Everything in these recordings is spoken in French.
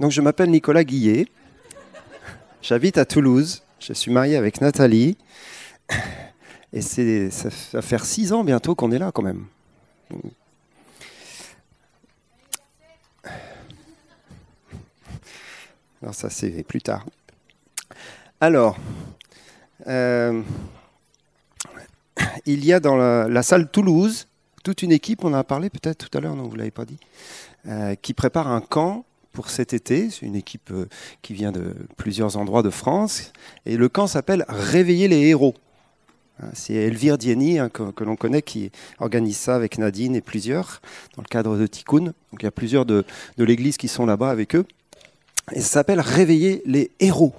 Donc je m'appelle Nicolas Guillet. J'habite à Toulouse. Je suis marié avec Nathalie. Et ça va faire six ans bientôt qu'on est là quand même. Alors ça c'est plus tard. Alors, euh, il y a dans la, salle Toulouse toute une équipe, on en a parlé peut-être tout à l'heure, non, vous ne l'avez pas dit, euh, qui prépare un camp pour cet été. C'est une équipe euh, qui vient de plusieurs endroits de France. Et le camp s'appelle Réveiller les héros. Hein, c'est Elvire Dieni, hein, que, l'on connaît, qui organise ça avec Nadine et plusieurs, dans le cadre de Tikkun. Donc il y a plusieurs de, de l'église qui sont là-bas avec eux. Et ça s'appelle Réveiller les héros.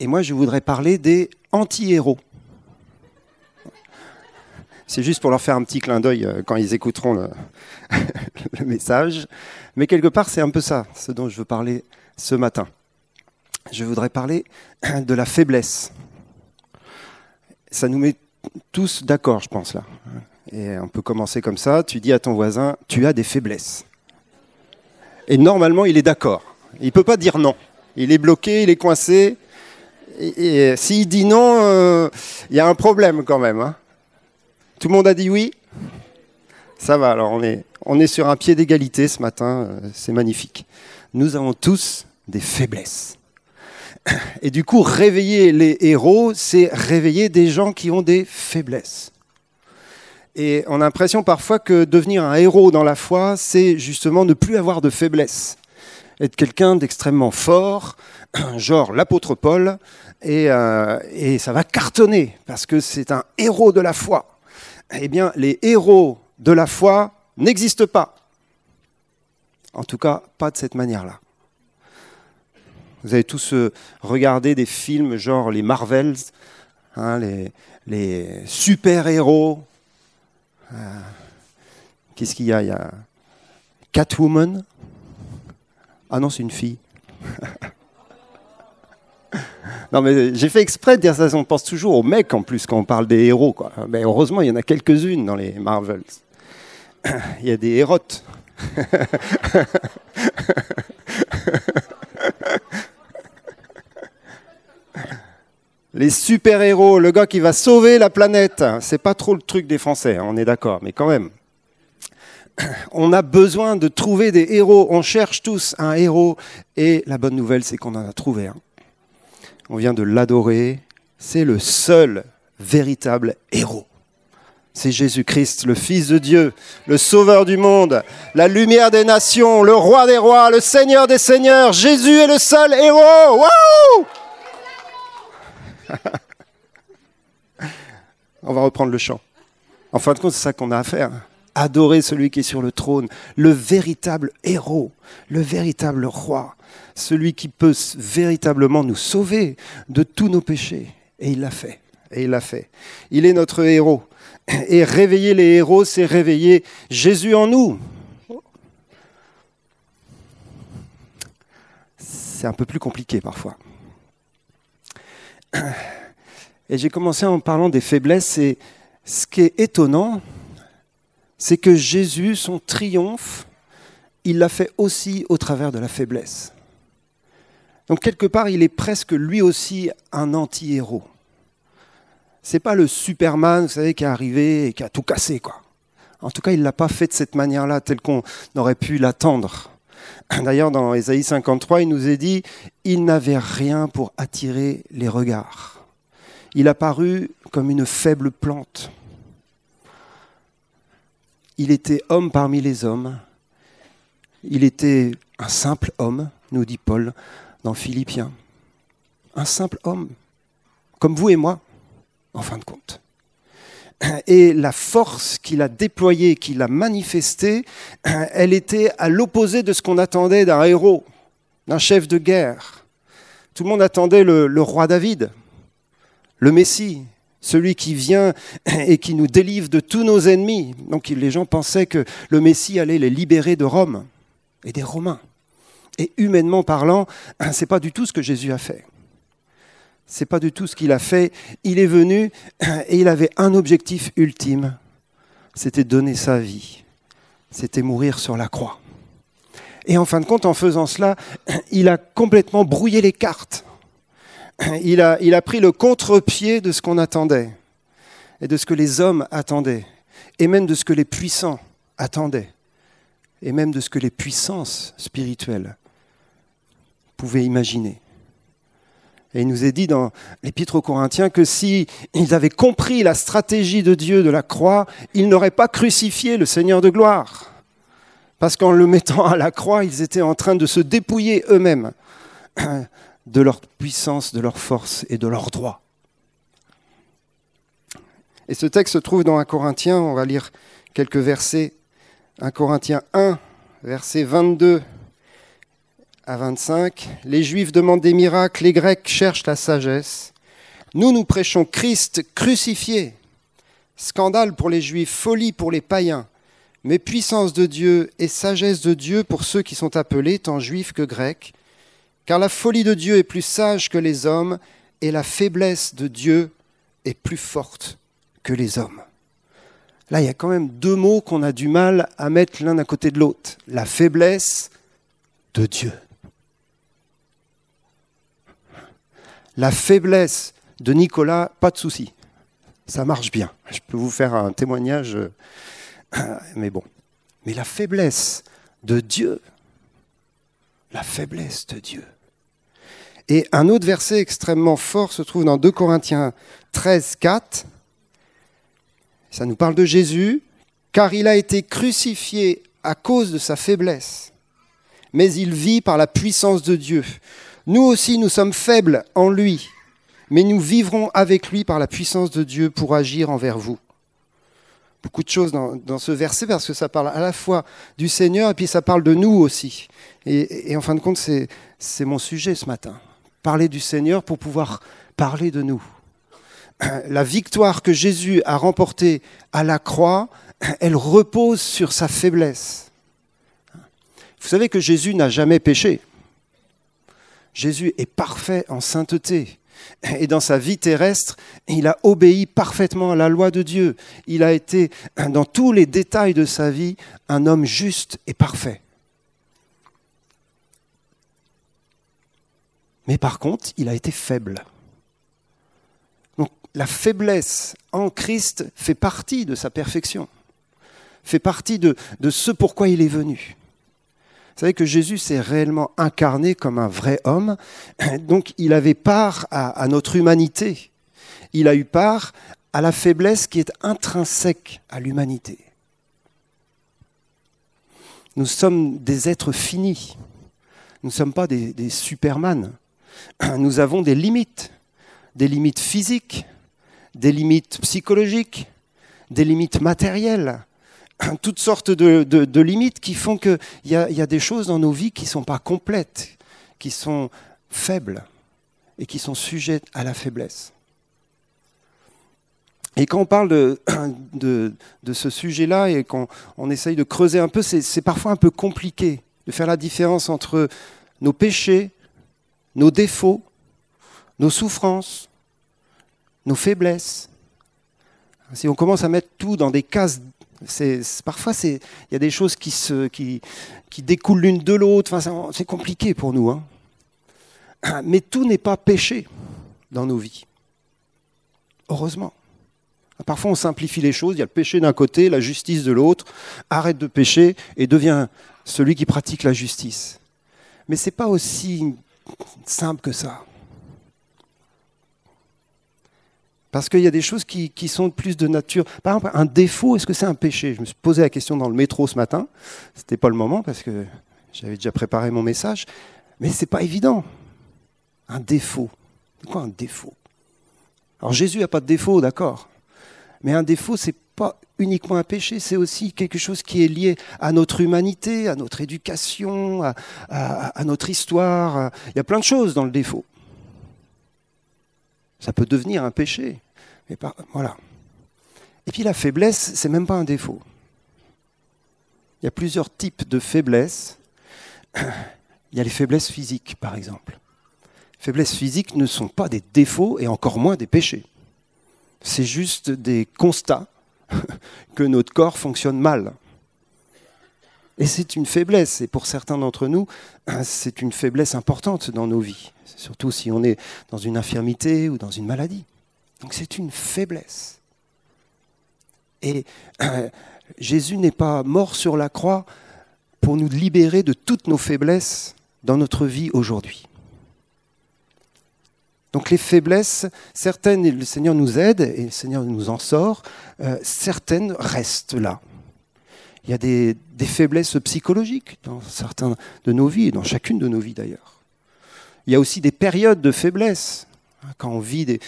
Et moi, je voudrais parler des anti-héros. C'est juste pour leur faire un petit clin d'œil euh, quand ils écouteront le, message. Mais quelque part, c'est un peu ça, ce dont je veux parler ce matin. Je voudrais parler de la faiblesse. Ça nous met tous d'accord, je pense, là. Et on peut commencer comme ça. Tu dis à ton voisin, tu as des faiblesses. Et normalement, il est d'accord. Il ne peut pas dire non. Il est bloqué, il est coincé. Et, s'il dit non, euh, il y a un problème quand même. Hein. Tout le monde a dit oui? Ça va, alors on est, sur un pied d'égalité ce matin, euh, c'est magnifique. Nous avons tous des faiblesses. Et du coup, réveiller les héros, c'est réveiller des gens qui ont des faiblesses. Et on a l'impression parfois que devenir un héros dans la foi, c'est justement ne plus avoir de faiblesses. Être quelqu'un d'extrêmement fort, genre l'apôtre Paul, euh, et ça va cartonner, parce que c'est un héros de la foi eh bien, les héros de la foi n'existent pas. En tout cas, pas de cette manière-là. Vous avez tous euh, regardé des films genre les Marvels, hein, les, super-héros. Euh, qu'est-ce qu'il y a? Il y a Catwoman. Ah non, c'est une fille. Non, mais j'ai fait exprès de dire ça. On pense toujours aux mecs en plus quand on parle des héros. Mais heureusement, il y en a quelques-unes dans les Marvels. Il y a des hérotes. les super-héros, le gars qui va sauver la planète, c'est pas trop le truc des Français, hein, on est d'accord, mais quand même. On a besoin de trouver des héros, on cherche tous un héros, et la bonne nouvelle, c'est qu'on en a trouvé un on vient de l'adorer, c'est le seul véritable héros. C'est Jésus-Christ, le Fils de Dieu, le Sauveur du monde, la lumière des nations, le Roi des rois, le Seigneur des seigneurs. Jésus est le seul héros. On va reprendre le chant. En fin de compte, c'est ça qu'on a à faire. Adorer celui qui est sur le trône, le véritable héros, le véritable roi celui qui peut véritablement nous sauver de tous nos péchés. Et il l'a fait. Et il l'a fait. Il est notre héros. Et réveiller les héros, c'est réveiller Jésus en nous. C'est un peu plus compliqué parfois. Et j'ai commencé en parlant des faiblesses. Et ce qui est étonnant, c'est que Jésus, son triomphe, il l'a fait aussi au travers de la faiblesse. Donc quelque part, il est presque lui aussi un anti-héros. C'est pas le Superman, vous savez, qui est arrivé et qui a tout cassé, quoi. En tout cas, il l'a pas fait de cette manière-là, telle qu'on aurait pu l'attendre. D'ailleurs, dans Ésaïe 53, il nous est dit il n'avait rien pour attirer les regards. Il a paru comme une faible plante. Il était homme parmi les hommes. Il était un simple homme, nous dit Paul, dans Philippiens. Un simple homme, comme vous et moi, en fin de compte. Et la force qu'il a déployée, qu'il a manifestée, elle était à l'opposé de ce qu'on attendait d'un héros, d'un chef de guerre. Tout le monde attendait le, roi David, le Messie, celui qui vient et qui nous délivre de tous nos ennemis. Donc les gens pensaient que le Messie allait les libérer de Rome et des Romains. Et humainement parlant, c'est pas du tout ce que Jésus a fait. C'est pas du tout ce qu'il a fait. Il est venu et il avait un objectif ultime, c'était donner sa vie. C'était mourir sur la croix. Et en fin de compte, en faisant cela, il a complètement brouillé les cartes. Il a, pris le contre-pied de ce qu'on attendait, et de ce que les hommes attendaient, et même de ce que les puissants attendaient, et même de ce que les puissances spirituelles pouvaient imaginer. Et il nous est dit dans l'Épître aux Corinthiens que si avaient compris la stratégie de Dieu de la croix, ils n'auraient pas crucifié le Seigneur de gloire. Parce qu'en le mettant à la croix, ils étaient en train de se dépouiller eux-mêmes de leur puissance, de leur force et de leur droit. Et ce texte se trouve dans 1 Corinthiens, on va lire quelques versets. 1 Corinthiens 1, versets 22 à 25. Les Juifs demandent des miracles, les Grecs cherchent la sagesse. Nous, nous prêchons Christ crucifié. Scandale pour les Juifs, folie pour les païens, mais puissance de Dieu et sagesse de Dieu pour ceux qui sont appelés, tant juifs que grecs. Car la folie de Dieu est plus sage que les hommes, et la faiblesse de Dieu est plus forte que les hommes. Là, il y a quand même deux mots qu'on a du mal à mettre l'un à côté de l'autre. La faiblesse de Dieu. La faiblesse de Nicolas, pas de souci. Ça marche bien. Je peux vous faire un témoignage, euh, mais bon. Mais la faiblesse de Dieu, la faiblesse de Dieu. Et un autre verset extrêmement fort se trouve dans 2 Corinthiens 13, 4. Ça nous parle de Jésus, car il a été crucifié à cause de sa faiblesse, mais il vit par la puissance de Dieu. Nous aussi, nous sommes faibles en lui, mais nous vivrons avec lui par la puissance de Dieu pour agir envers vous. Beaucoup de choses dans, ce verset parce que ça parle à la fois du Seigneur et puis ça parle de nous aussi. Et, en fin de compte, c'est mon sujet ce matin. Parler du Seigneur pour pouvoir parler de nous. La victoire que Jésus a remportée à la croix, elle repose sur sa faiblesse. Vous savez que Jésus n'a jamais péché. Jésus est parfait en sainteté. Et dans sa vie terrestre, il a obéi parfaitement à la loi de Dieu. Il a été, dans tous les détails de sa vie, un homme juste et parfait. Mais par contre, il a été faible. Donc la faiblesse en Christ fait partie de sa perfection, fait partie de, ce pourquoi il est venu. Vous savez que Jésus s'est réellement incarné comme un vrai homme, donc il avait part à, notre humanité. Il a eu part à la faiblesse qui est intrinsèque à l'humanité. Nous sommes des êtres finis. Nous ne sommes pas des, des superman. Nous avons des limites, des limites physiques, des limites psychologiques, des limites matérielles, toutes sortes de, limites qui font qu'il y, a des choses dans nos vies qui ne sont pas complètes, qui sont faibles et qui sont sujettes à la faiblesse. Et quand on parle de, ce sujet-là et qu'on on essaye de creuser un peu, c'est parfois un peu compliqué de faire la différence entre nos péchés, nos défauts, nos souffrances, nos faiblesses. Si on commence à mettre tout dans des cases parfois, il y a des choses qui, découlent l'une de l'autre. C'est compliqué pour nous. Hein. Mais tout n'est pas péché dans nos vies. Heureusement. Parfois, on simplifie les choses. Il y a le péché d'un côté, la justice de l'autre. Arrête de pécher et deviens celui qui pratique la justice. Mais ce n'est pas aussi simple que ça. Parce qu'il y a des choses qui, sont plus de nature. Par exemple, un défaut, est-ce que c'est un péché? Je me suis posé la question dans le métro ce matin. Ce n'était pas le moment parce que j'avais déjà préparé mon message. Mais ce n'est pas évident. Un défaut. C'est quoi un défaut? Alors Jésus n'a pas de défaut, d'accord. Mais un défaut, ce n'est pas uniquement un péché, c'est aussi quelque chose qui est lié à notre humanité, à notre éducation, à, notre histoire. Il y a plein de choses dans le défaut. Ça peut devenir un péché. Voilà. Et puis la faiblesse, c'est même pas un défaut. Il y a plusieurs types de faiblesses. Il y a les faiblesses physiques, par exemple. Les faiblesses physiques ne sont pas des défauts et encore moins des péchés. C'est juste des constats que notre corps fonctionne mal. Et c'est une faiblesse, et pour certains d'entre nous, c'est une faiblesse importante dans nos vies, surtout si on est dans une infirmité ou dans une maladie. Donc c'est une faiblesse. Et Jésus n'est pas mort sur la croix pour nous libérer de toutes nos faiblesses dans notre vie aujourd'hui. Donc les faiblesses, certaines, le Seigneur nous aide et le Seigneur nous en sort, euh, certaines restent là. Il y a des, faiblesses psychologiques dans certaines de nos vies, et dans chacune de nos vies d'ailleurs. Il y a aussi des périodes de faiblesse, hein, quand on vit des,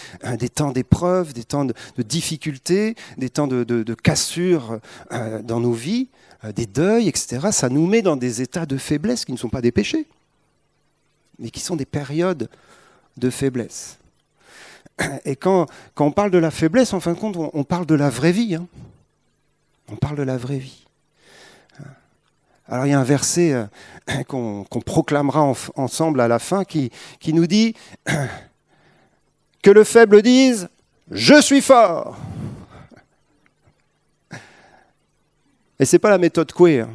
temps d'épreuve, des temps de, difficultés, des temps de, de, cassure euh, dans nos vies, euh, des deuils, etc. Ça nous met dans des états de faiblesse qui ne sont pas des péchés, mais qui sont des périodes de faiblesse. Et quand, quand, on parle de la faiblesse, en fin de compte, on, parle de la vraie vie. Hein. On parle de la vraie vie. Alors il y a un verset euh, qu'on proclamera ensemble à la fin qui, nous dit que le faible dise ⁇ Je suis fort !⁇ Et ce n'est pas la méthode. Hein.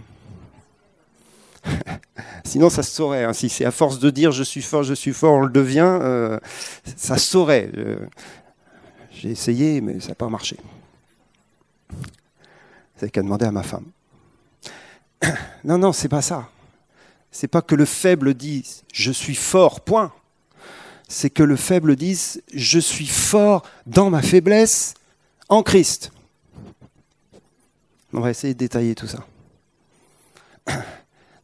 Sinon, ça se saurait. Hein. Si c'est à force de dire je suis fort, je suis fort, on le devient, euh, ça se saurait. J'ai essayé, mais ça n'a pas marché. N'avez qu'à demander à ma femme. Non, non, c'est pas ça. C'est pas que le faible dise je suis fort, point. C'est que le faible dise je suis fort dans ma faiblesse en Christ. On va essayer de détailler tout ça.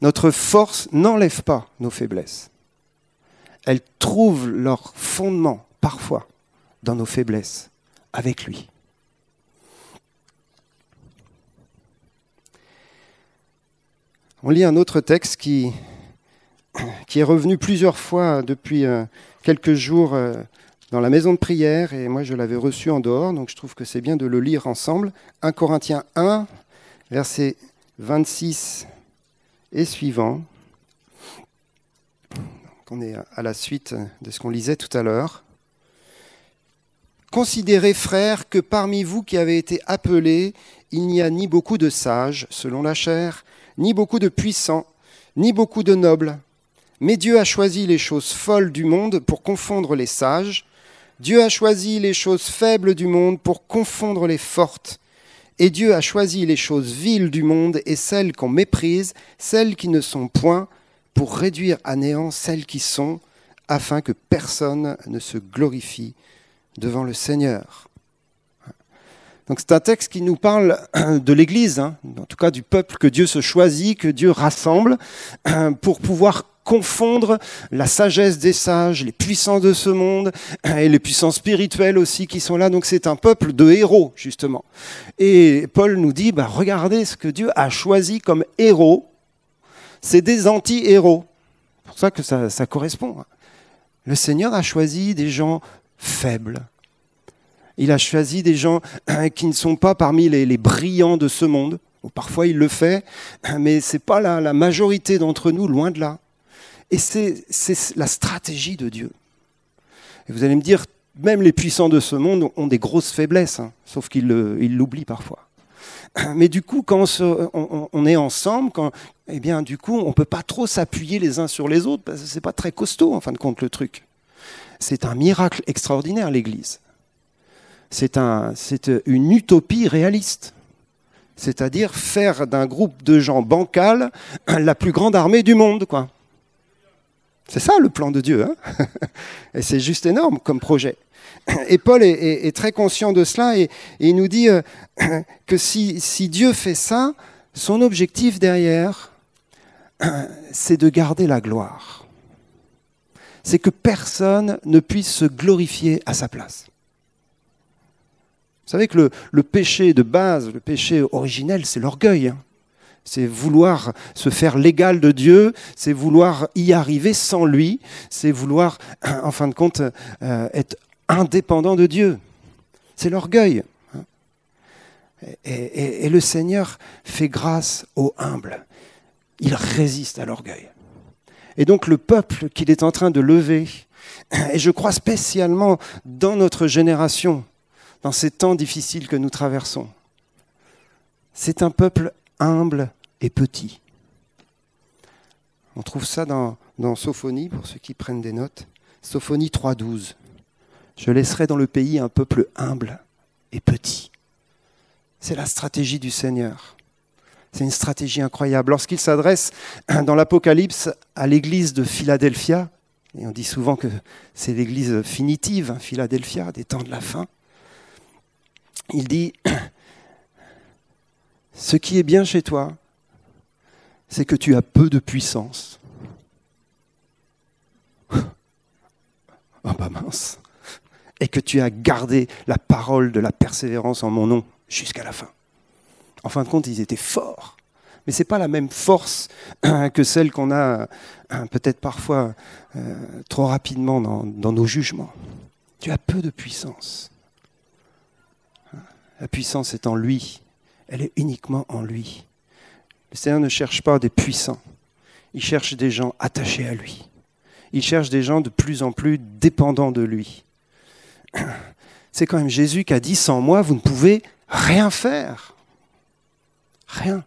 Notre force n'enlève pas nos faiblesses. Elles trouvent leur fondement, parfois, dans nos faiblesses, avec lui. On lit un autre texte qui, qui est revenu plusieurs fois depuis euh, quelques jours euh, dans la maison de prière, et moi je l'avais reçu en dehors, donc je trouve que c'est bien de le lire ensemble. 1 Corinthiens 1, verset 26 et suivant. on est à la suite de ce qu'on lisait tout à l'heure. Considérez, frères, que parmi vous qui avez été appelés, il n'y a ni beaucoup de sages, selon la chair, ni beaucoup de puissants, ni beaucoup de nobles. Mais Dieu a choisi les choses folles du monde pour confondre les sages. Dieu a choisi les choses faibles du monde pour confondre les fortes. Et Dieu a choisi les choses viles du monde et celles qu'on méprise, celles qui ne sont point, pour réduire à néant celles qui sont, afin que personne ne se glorifie devant le Seigneur. Donc c'est un texte qui nous parle de l'Église, hein, en tout cas du peuple que Dieu se choisit, que Dieu rassemble, pour pouvoir confondre la sagesse des sages, les puissants de ce monde et les puissants spirituels aussi qui sont là. Donc c'est un peuple de héros, justement. Et Paul nous dit, bah, regardez ce que Dieu a choisi comme héros. C'est des anti-héros. C'est pour ça que ça, ça correspond. Le Seigneur a choisi des gens faibles. Il a choisi des gens qui ne sont pas parmi les, brillants de ce monde. Parfois il le fait, mais ce n'est pas la, majorité d'entre nous, loin de là. Et c'est la stratégie de Dieu. Et vous allez me dire, même les puissants de ce monde ont des grosses faiblesses, hein, sauf qu'ils l'oublient parfois. Mais du coup, quand on, est ensemble, eh bien, du coup, on ne peut pas trop s'appuyer les uns sur les autres, parce que ce n'est pas très costaud, en fin de compte, le truc. C'est un miracle extraordinaire, l'Église. C'est un, une utopie réaliste. C'est-à-dire faire d'un groupe de gens bancals la plus grande armée du monde. C'est ça le plan de Dieu. Hein et c'est juste énorme comme projet. Et Paul est, très conscient de cela et, il nous dit euh, que si, Dieu fait ça, son objectif derrière, c'est de garder la gloire. C'est que personne ne puisse se glorifier à sa place. Vous savez que le, péché de base, le péché originel, c'est l'orgueil. Hein c'est vouloir se faire l'égal de Dieu, c'est vouloir y arriver sans lui, c'est vouloir, en fin de compte, euh, être indépendant de Dieu. C'est l'orgueil. Hein. Et, le Seigneur fait grâce aux humbles. Il résiste à l'orgueil. Et donc le peuple qu'il est en train de lever, et je crois spécialement dans notre génération, dans ces temps difficiles que nous traversons, c'est un peuple humble et petit. On trouve ça dans, Sophonie, pour ceux qui prennent des notes. Sophonie 3.12. Je laisserai dans le pays un peuple humble et petit. C'est la stratégie du Seigneur. C'est une stratégie incroyable. Lorsqu'il s'adresse dans l'Apocalypse à l'église de Philadelphia, et on dit souvent que c'est l'église finitive, hein, Philadelphia, des temps de la fin, il dit, ce qui est bien chez toi, c'est que tu as peu de puissance. Oh bah mince. Et que tu as gardé la parole de la persévérance en mon nom jusqu'à la fin. En fin de compte, ils étaient forts. Mais ce n'est pas la même force que celle qu'on a euh, peut-être parfois euh, trop rapidement dans nos jugements. Tu as peu de puissance. La puissance est en lui. Elle est uniquement en lui. Le Seigneur ne cherche pas des puissants. Il cherche des gens attachés à lui. Il cherche des gens de plus en plus dépendants de lui. C'est quand même Jésus qui a dit sans moi, vous ne pouvez rien faire. Rien.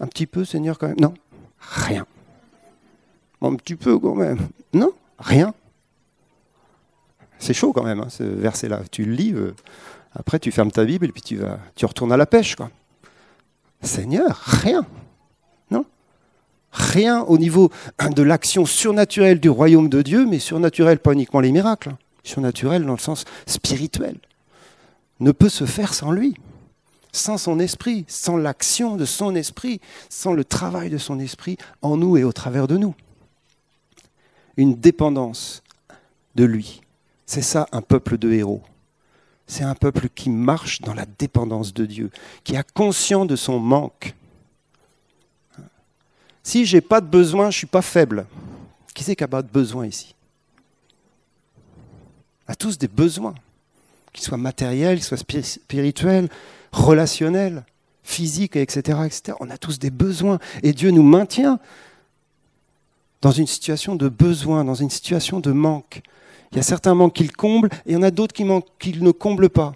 Un petit peu, Seigneur, quand même Non, rien. Un petit peu, quand même. Non, rien. C'est chaud quand même, hein, ce verset-là. Tu le lis, euh, après tu fermes ta Bible et puis tu, vas, tu retournes à la pêche. Quoi. Seigneur, rien. Non Rien au niveau de l'action surnaturelle du royaume de Dieu, mais surnaturelle pas uniquement les miracles, hein. surnaturelle dans le sens spirituel, ne peut se faire sans lui sans son esprit, sans l'action de son esprit, sans le travail de son esprit en nous et au travers de nous. Une dépendance de lui. C'est ça un peuple de héros. C'est un peuple qui marche dans la dépendance de Dieu, qui a conscience de son manque. Si j'ai pas de besoin, je suis pas faible. Qui c'est qui a pas de besoin ici? On a tous des besoins, qu'ils soient matériels, qu'ils soient spirituels, relationnel, physique, etc., etc. On a tous des besoins. Et Dieu nous maintient dans une situation de besoin, dans une situation de manque. Il y a certains manques qu'il comble et il y en a d'autres qu'il ne comble pas.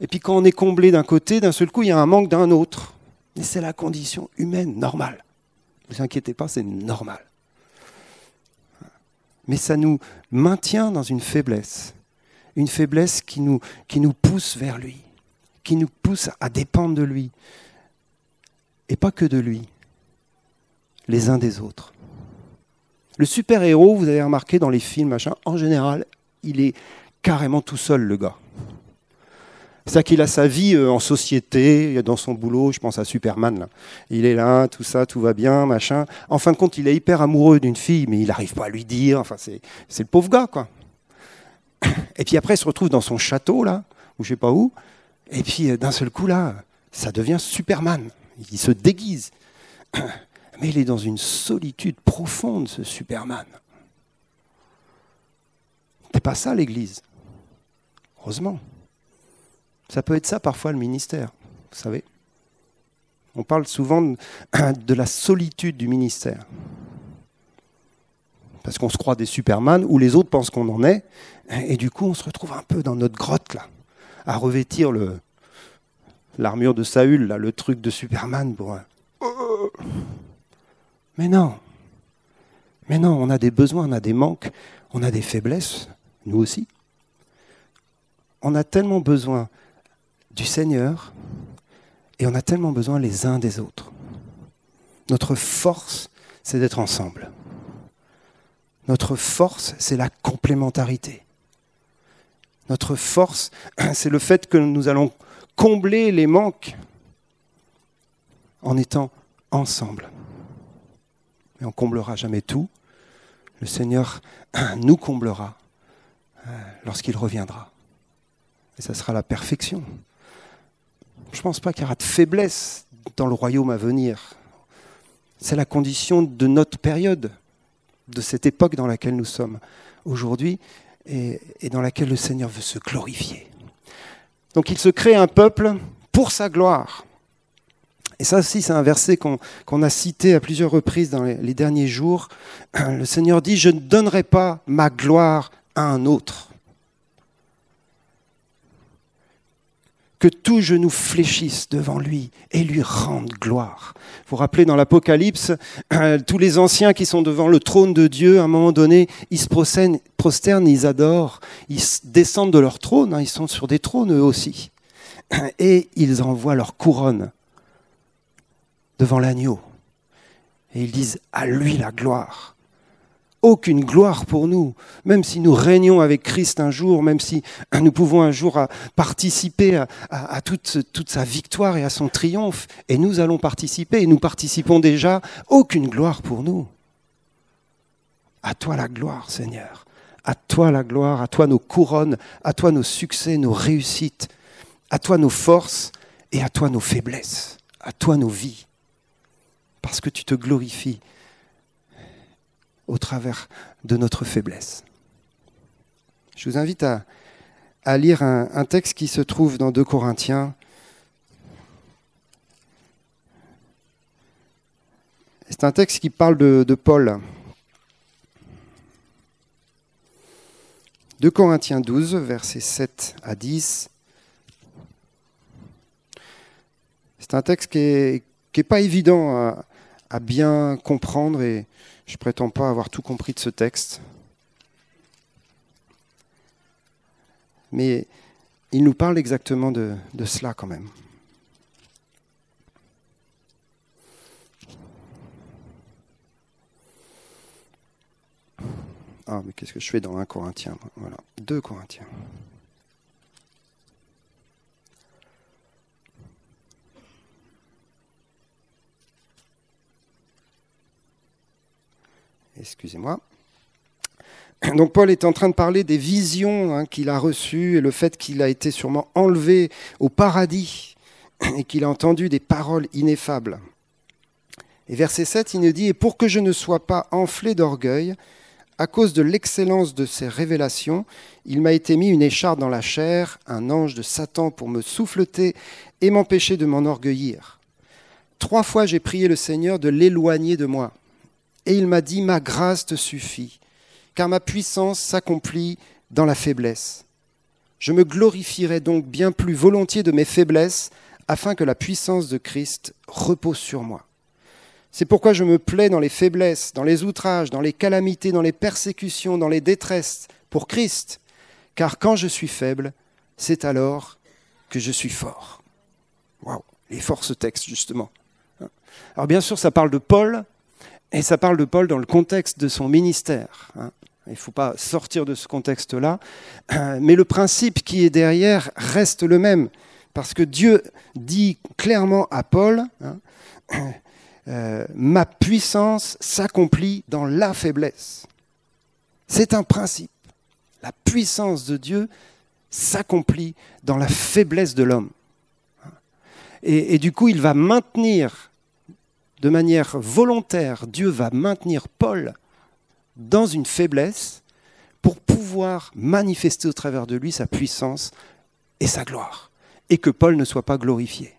Et puis quand on est comblé d'un côté, d'un seul coup, il y a un manque d'un autre. Et c'est la condition humaine normale. Ne vous inquiétez pas, c'est normal. Mais ça nous maintient dans une faiblesse. Une faiblesse qui nous, qui nous pousse vers lui qui nous pousse à dépendre de lui. Et pas que de lui, les uns des autres. Le super-héros, vous avez remarqué dans les films, machin, en général, il est carrément tout seul, le gars. C'est ça qu'il a sa vie euh, en société, dans son boulot, je pense à Superman. Il est là, tout ça, tout va bien, machin. En fin de compte, il est hyper amoureux d'une fille, mais il n'arrive pas à lui dire. Enfin, c'est, c'est le pauvre gars, quoi. Et puis après, il se retrouve dans son château, là, ou je sais pas où, et puis euh, d'un seul coup, là, ça devient Superman. Il se déguise. Mais il est dans une solitude profonde, ce Superman. C'est pas ça l'Église. Heureusement. Ça peut être ça parfois le ministère, vous savez. On parle souvent de la solitude du ministère. Parce qu'on se croit des Superman, ou les autres pensent qu'on en est, et du coup on se retrouve un peu dans notre grotte là à revêtir l'armure de Saül, là, le truc de Superman pour. Mais non. Mais non, on a des besoins, on a des manques, on a des faiblesses, nous aussi. On a tellement besoin du Seigneur et on a tellement besoin les uns des autres. Notre force, c'est d'être ensemble. Notre force, c'est la complémentarité. Notre force, c'est le fait que nous allons combler les manques en étant ensemble. On comblera jamais tout. Le Seigneur nous comblera euh, lorsqu'il reviendra. Et ça sera la perfection. Je ne pense pas qu'il y aura de faiblesse dans le royaume à venir. C'est la condition de notre période, de cette époque dans laquelle nous sommes aujourd'hui et, dans laquelle le Seigneur veut se glorifier. Donc il se crée un peuple pour sa gloire. Et ça aussi, c'est un verset qu'on a cité à plusieurs reprises dans les, derniers jours. Le Seigneur dit, je ne donnerai pas ma gloire à un autre. que tout genou fléchisse devant lui et lui rende gloire. Vous vous rappelez dans l'Apocalypse, tous les anciens qui sont devant le trône de Dieu, à un moment donné, ils se prosternent, ils adorent, ils descendent de leur trône, hein, ils sont sur des trônes eux aussi, et ils envoient leur couronne devant l'agneau. Et ils disent à lui la gloire aucune gloire pour nous, même si nous régnons avec Christ un jour, même si nous pouvons un jour participer à, toute, toute, sa victoire et à son triomphe, et nous allons participer, et nous participons déjà, aucune gloire pour nous. À toi la gloire, Seigneur. À toi la gloire, à toi nos couronnes, à toi nos succès, nos réussites, à toi nos forces et à toi nos faiblesses, à toi nos vies. Parce que tu te glorifies au travers de notre faiblesse. Je vous invite à, lire un, texte qui se trouve dans 2 Corinthiens. C'est un texte qui parle de, Paul. 2 Corinthiens 12, versets 7 à 10. C'est un texte qui n'est est pas évident à, à bien comprendre et je prétends pas avoir tout compris de ce texte. Mais il nous parle exactement de, cela quand même. Ah, mais qu'est-ce que je fais dans un Corinthien Voilà, deux Corinthiens. Excusez-moi. Donc Paul est en train de parler des visions hein, qu'il a reçues et le fait qu'il a été sûrement enlevé au paradis et qu'il a entendu des paroles ineffables. Et verset 7, il nous dit, Et pour que je ne sois pas enflé d'orgueil, à cause de l'excellence de ces révélations, il m'a été mis une écharpe dans la chair, un ange de Satan pour me souffleter et m'empêcher de m'enorgueillir. Trois fois j'ai prié le Seigneur de l'éloigner de moi. Et il m'a dit, ma grâce te suffit, car ma puissance s'accomplit dans la faiblesse. Je me glorifierai donc bien plus volontiers de mes faiblesses, afin que la puissance de Christ repose sur moi. C'est pourquoi je me plais dans les faiblesses, dans les outrages, dans les calamités, dans les persécutions, dans les détresses, pour Christ, car quand je suis faible, c'est alors que je suis fort. Waouh, les forces ce texte, justement. Alors bien sûr, ça parle de Paul, et ça parle de Paul dans le contexte de son ministère. Hein. Il ne faut pas sortir de ce contexte-là. Mais le principe qui est derrière reste le même. Parce que Dieu dit clairement à Paul, hein, euh, ma puissance s'accomplit dans la faiblesse. C'est un principe. La puissance de Dieu s'accomplit dans la faiblesse de l'homme. Et, du coup, il va maintenir de manière volontaire, Dieu va maintenir Paul dans une faiblesse pour pouvoir manifester au travers de lui sa puissance et sa gloire, et que Paul ne soit pas glorifié.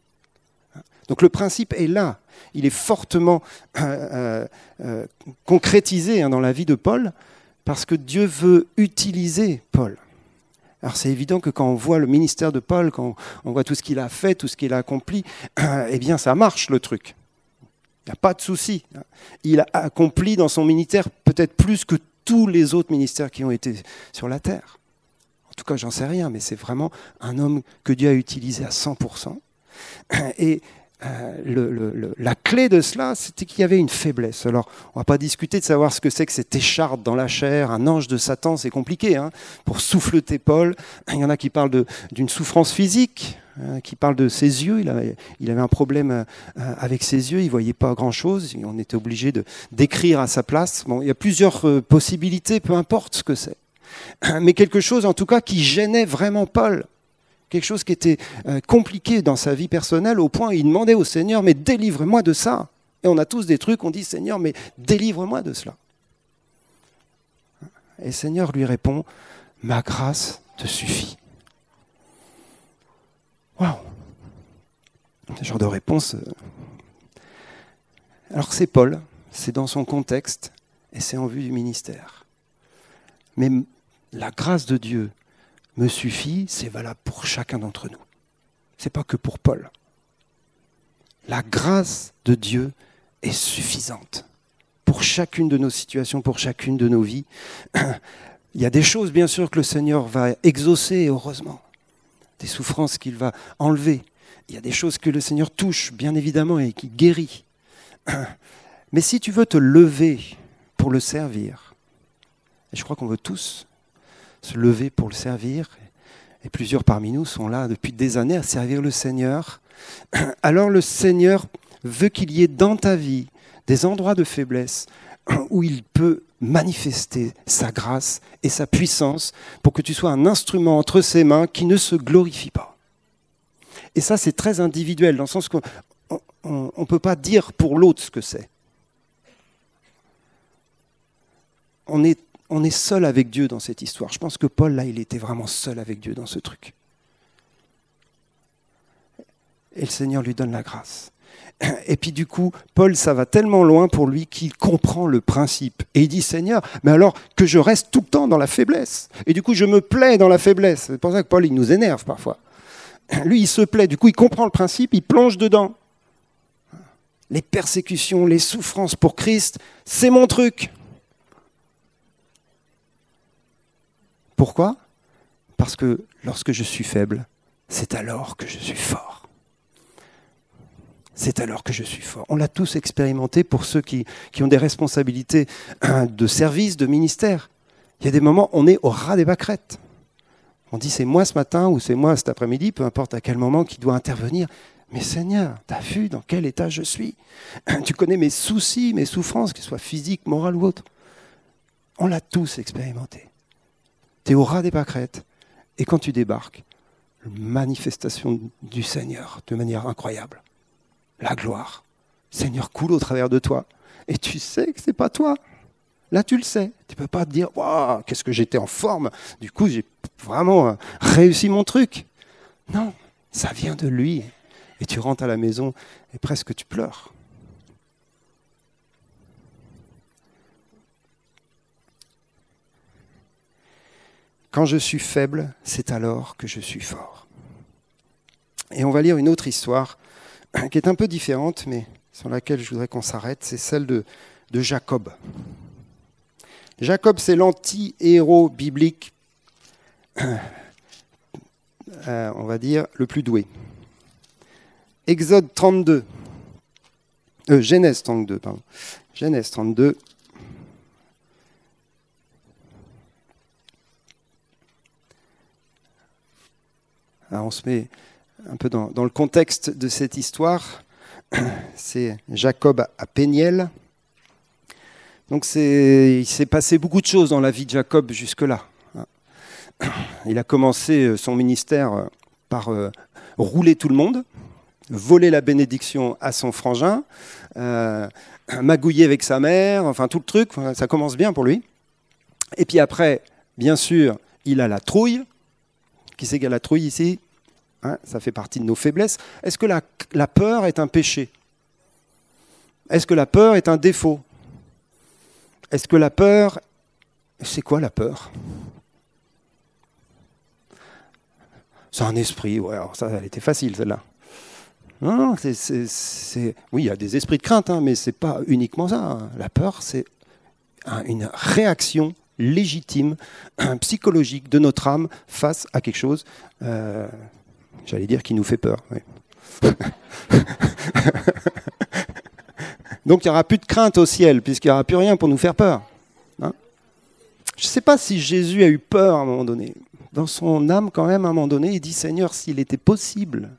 Donc le principe est là, il est fortement euh, euh, euh, concrétisé hein, dans la vie de Paul, parce que Dieu veut utiliser Paul. Alors c'est évident que quand on voit le ministère de Paul, quand on voit tout ce qu'il a fait, tout ce qu'il a accompli, eh bien ça marche le truc. Il n'y a pas de souci. Il a accompli dans son ministère peut-être plus que tous les autres ministères qui ont été sur la terre. En tout cas, j'en sais rien, mais c'est vraiment un homme que Dieu a utilisé à 100%. Et euh, la clé de cela, c'était qu'il y avait une faiblesse. Alors, on ne va pas discuter de savoir ce que c'est que cette écharpe dans la chair, un ange de Satan, c'est compliqué. Hein, pour souffleter Paul, il y en a qui parlent d'une souffrance physique, hein, qui parlent de ses yeux. Il avait, il avait un problème euh, avec ses yeux, il ne voyait pas grand-chose. On était obligé de d'écrire à sa place. Bon, il y a plusieurs euh, possibilités, peu importe ce que c'est. Mais quelque chose, en tout cas, qui gênait vraiment Paul quelque chose qui était euh, compliqué dans sa vie personnelle au point où il demandait au Seigneur, mais délivre-moi de ça. Et on a tous des trucs, on dit, Seigneur, mais délivre-moi de cela. Et le Seigneur lui répond, ma grâce te suffit. Waouh Ce genre de réponse. Euh. Alors c'est Paul, c'est dans son contexte et c'est en vue du ministère. Mais la grâce de Dieu me suffit, c'est valable pour chacun d'entre nous. C'est pas que pour Paul. La grâce de Dieu est suffisante pour chacune de nos situations, pour chacune de nos vies. Il y a des choses, bien sûr, que le Seigneur va exaucer, heureusement. Des souffrances qu'il va enlever. Il y a des choses que le Seigneur touche, bien évidemment, et qui guérit. Mais si tu veux te lever pour le servir, et je crois qu'on veut tous se lever pour le servir, et plusieurs parmi nous sont là depuis des années à servir le Seigneur, alors le Seigneur veut qu'il y ait dans ta vie des endroits de faiblesse où il peut manifester sa grâce et sa puissance pour que tu sois un instrument entre ses mains qui ne se glorifie pas. Et ça, c'est très individuel, dans le sens qu'on ne peut pas dire pour l'autre ce que c'est. On est, on est seul avec Dieu dans cette histoire. Je pense que Paul, là, il était vraiment seul avec Dieu dans ce truc. Et le Seigneur lui donne la grâce. Et puis du coup, Paul, ça va tellement loin pour lui qu'il comprend le principe. Et il dit, Seigneur, mais alors que je reste tout le temps dans la faiblesse. Et du coup, je me plais dans la faiblesse. C'est pour ça que Paul, il nous énerve parfois. Lui, il se plaît. Du coup, il comprend le principe, il plonge dedans. Les persécutions, les souffrances pour Christ, c'est mon truc. Pourquoi? Parce que lorsque je suis faible, c'est alors que je suis fort c'est alors que je suis fort. On l'a tous expérimenté pour ceux qui, ont des responsabilités de service, de ministère. Il y a des moments, on est au ras des pâquerettes. On dit c'est moi ce matin ou c'est moi cet après-midi, peu importe à quel moment qui doit intervenir. Mais Seigneur, tu as vu dans quel état je suis? Tu connais mes soucis, mes souffrances, qu'ils soient physiques, morales ou autres. On l'a tous expérimenté. Tu es au ras des pâquerettes. Et quand tu débarques, manifestation du Seigneur de manière incroyable la gloire. Seigneur coule au travers de toi. Et tu sais que ce n'est pas toi. Là, tu le sais. Tu ne peux pas te dire, qu'est-ce que j'étais en forme. Du coup, j'ai vraiment euh, réussi mon truc. Non, ça vient de lui. Et tu rentres à la maison et presque tu pleures. Quand je suis faible, c'est alors que je suis fort. Et on va lire une autre histoire qui est un peu différente, mais sur laquelle je voudrais qu'on s'arrête, c'est celle de, Jacob. Jacob, c'est l'anti-héros biblique, euh, on va dire, le plus doué. Exode 32, euh, Genèse 32, pardon. Genèse 32. Alors on se met un peu dans, le contexte de cette histoire, c'est Jacob à Péniel. Donc il s'est passé beaucoup de choses dans la vie de Jacob jusque-là. Il a commencé euh, son ministère euh, par euh, rouler tout le monde, voler la bénédiction à son frangin, magouiller avec sa mère, enfin tout le truc, ça commence bien pour lui. Et puis après, bien sûr, il a la trouille. Qui c'est qui a la trouille ici Hein, ça fait partie de nos faiblesses. Est-ce que la, la peur est un péché? Est-ce que la peur est un défaut? Est-ce que la peur... C'est quoi la peur? C'est un esprit. Ouais, alors ça, elle était facile, celle-là. Non, non, c'est, oui, il y a des esprits de crainte, hein, mais ce n'est pas uniquement ça. Hein. La peur, c'est une réaction légitime, psychologique de notre âme face à quelque chose. Euh, J'allais dire qui nous fait peur. Donc il n'y aura plus de crainte au ciel, puisqu'il n'y aura plus rien pour nous faire peur. Hein. Je ne sais pas si Jésus a eu peur à un moment donné. Dans son âme, quand même, à un moment donné, il dit Seigneur, s'il était possible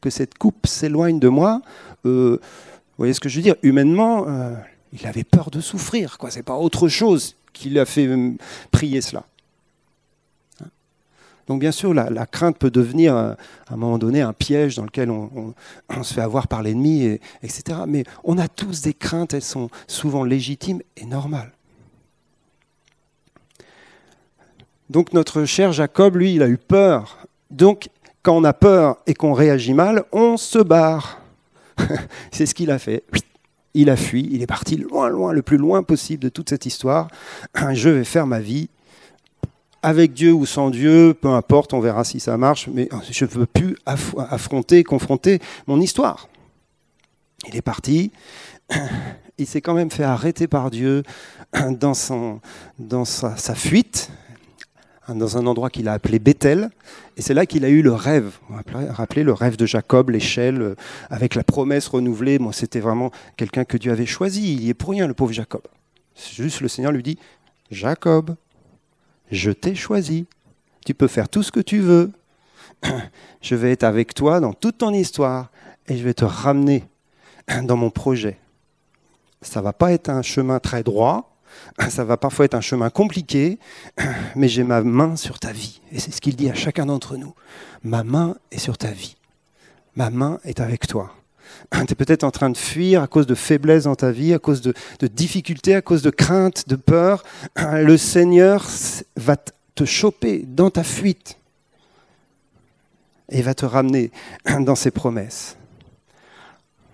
que cette coupe s'éloigne de moi, euh, vous voyez ce que je veux dire? Humainement, euh, il avait peur de souffrir. Ce n'est pas autre chose qui l'a fait euh, prier cela. Donc bien sûr, la, crainte peut devenir euh, à un moment donné un piège dans lequel on, se fait avoir par l'ennemi, etc. Mais on a tous des craintes, elles sont souvent légitimes et normales. Donc notre cher Jacob, lui, il a eu peur. Donc quand on a peur et qu'on réagit mal, on se barre. C'est ce qu'il a fait. Il a fui, il est parti loin, loin, le plus loin possible de toute cette histoire. Je vais faire ma vie avec Dieu ou sans Dieu, peu importe, on verra si ça marche, mais je ne veux plus affronter, confronter mon histoire. Il est parti, il s'est quand même fait arrêter par Dieu dans, sa fuite, dans un endroit qu'il a appelé Bethel. Et c'est là qu'il a eu le rêve. Rappelez le rêve de Jacob, l'échelle, euh, avec la promesse renouvelée. Moi, c'était vraiment quelqu'un que Dieu avait choisi. Il y est pour rien, le pauvre Jacob. Juste le Seigneur lui dit Jacob, je t'ai choisi. Tu peux faire tout ce que tu veux. Je vais être avec toi dans toute ton histoire et je vais te ramener dans mon projet. Ça va pas être un chemin très droit, ça va parfois être un chemin compliqué, mais j'ai ma main sur ta vie. Et c'est ce qu'il dit à chacun d'entre nous. Ma main est sur ta vie. Ma main est avec toi. Tu es peut-être en train de fuir à cause de faiblesse dans ta vie, à cause de, difficultés, à cause de craintes, de peur. Le Seigneur va te choper dans ta fuite et va te ramener dans ses promesses.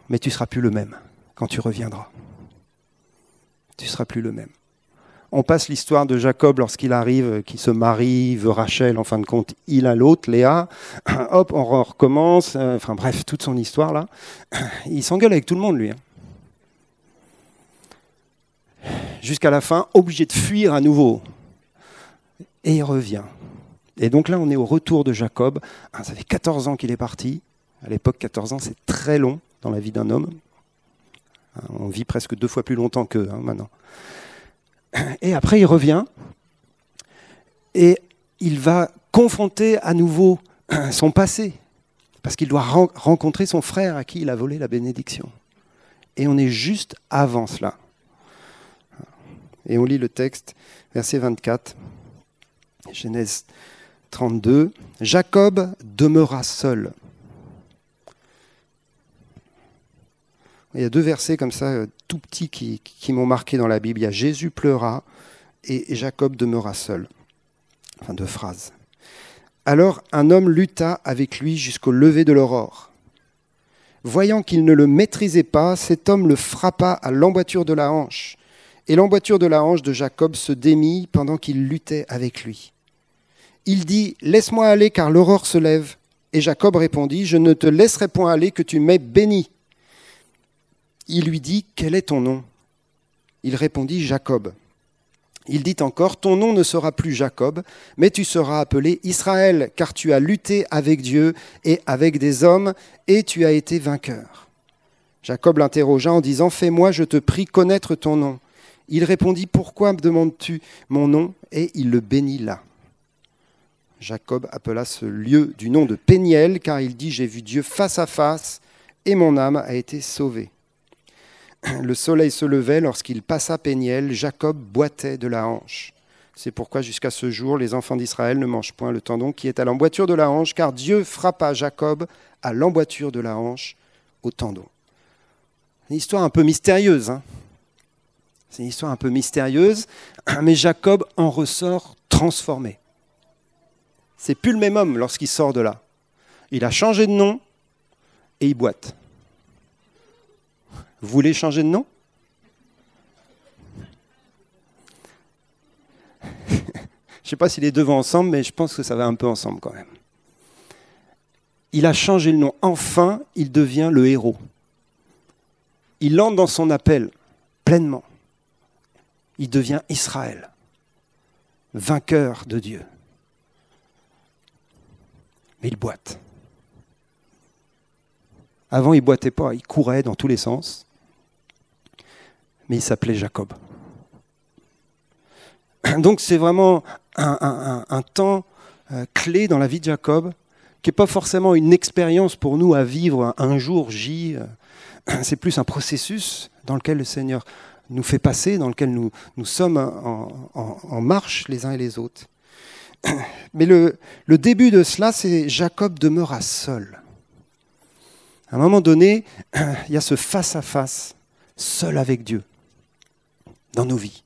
Mais tu ne seras plus le même quand tu reviendras tu seras plus le même. On passe l'histoire de Jacob lorsqu'il arrive, qui se marie, veut Rachel, en fin de compte, il a l'autre, Léa. Hop, on recommence. Euh, enfin bref, toute son histoire là. Il s'engueule avec tout le monde, lui. Hein. Jusqu'à la fin, obligé de fuir à nouveau. Et il revient. Et donc là, on est au retour de Jacob. Ah, ça fait 14 ans qu'il est parti. À l'époque, 14 ans, c'est très long dans la vie d'un homme. On vit presque deux fois plus longtemps qu'eux hein, maintenant. Et après, il revient et il va confronter à nouveau son passé, parce qu'il doit rencontrer son frère à qui il a volé la bénédiction. Et on est juste avant cela. Et on lit le texte, verset 24, Genèse 32. Jacob demeura seul. Il y a deux versets comme ça, euh, tout petits, qui, m'ont marqué dans la Bible. Il y a Jésus pleura et Jacob demeura seul. Enfin, deux phrases. Alors un homme lutta avec lui jusqu'au lever de l'aurore. Voyant qu'il ne le maîtrisait pas, cet homme le frappa à l'emboîture de la hanche. Et l'emboîture de la hanche de Jacob se démit pendant qu'il luttait avec lui. Il dit, Laisse-moi aller car l'aurore se lève. Et Jacob répondit, Je ne te laisserai point aller que tu m'aies béni il lui dit, Quel est ton nom? Il répondit, Jacob. Il dit encore, Ton nom ne sera plus Jacob, mais tu seras appelé Israël, car tu as lutté avec Dieu et avec des hommes, et tu as été vainqueur. Jacob l'interrogea en disant, Fais-moi, je te prie, connaître ton nom. Il répondit, Pourquoi me demandes-tu mon nom? Et il le bénit là. Jacob appela ce lieu du nom de Péniel, car il dit, J'ai vu Dieu face à face, et mon âme a été sauvée. Le soleil se levait lorsqu'il passa Péniel, Jacob boitait de la hanche. C'est pourquoi jusqu'à ce jour, les enfants d'Israël ne mangent point le tendon qui est à l'emboîture de la hanche, car Dieu frappa Jacob à l'emboîture de la hanche au tendon. Une histoire un peu mystérieuse. Hein. C'est une histoire un peu mystérieuse, mais Jacob en ressort transformé. C'est plus le même homme lorsqu'il sort de là. Il a changé de nom et il boite. Vous voulez changer de nom? Je ne sais pas si les deux vont ensemble, mais je pense que ça va un peu ensemble quand même. Il a changé le nom. Enfin, il devient le héros. Il entre dans son appel pleinement. Il devient Israël, vainqueur de Dieu. Mais il boite. Avant, il boitait pas, il courait dans tous les sens mais il s'appelait Jacob. Donc c'est vraiment un, temps euh, clé dans la vie de Jacob, qui n'est pas forcément une expérience pour nous à vivre un jour J, euh, c'est plus un processus dans lequel le Seigneur nous fait passer, dans lequel nous, sommes en, marche les uns et les autres. Mais le, début de cela, c'est Jacob demeura seul. À un moment donné, il y a ce face-à-face, seul avec Dieu dans nos vies.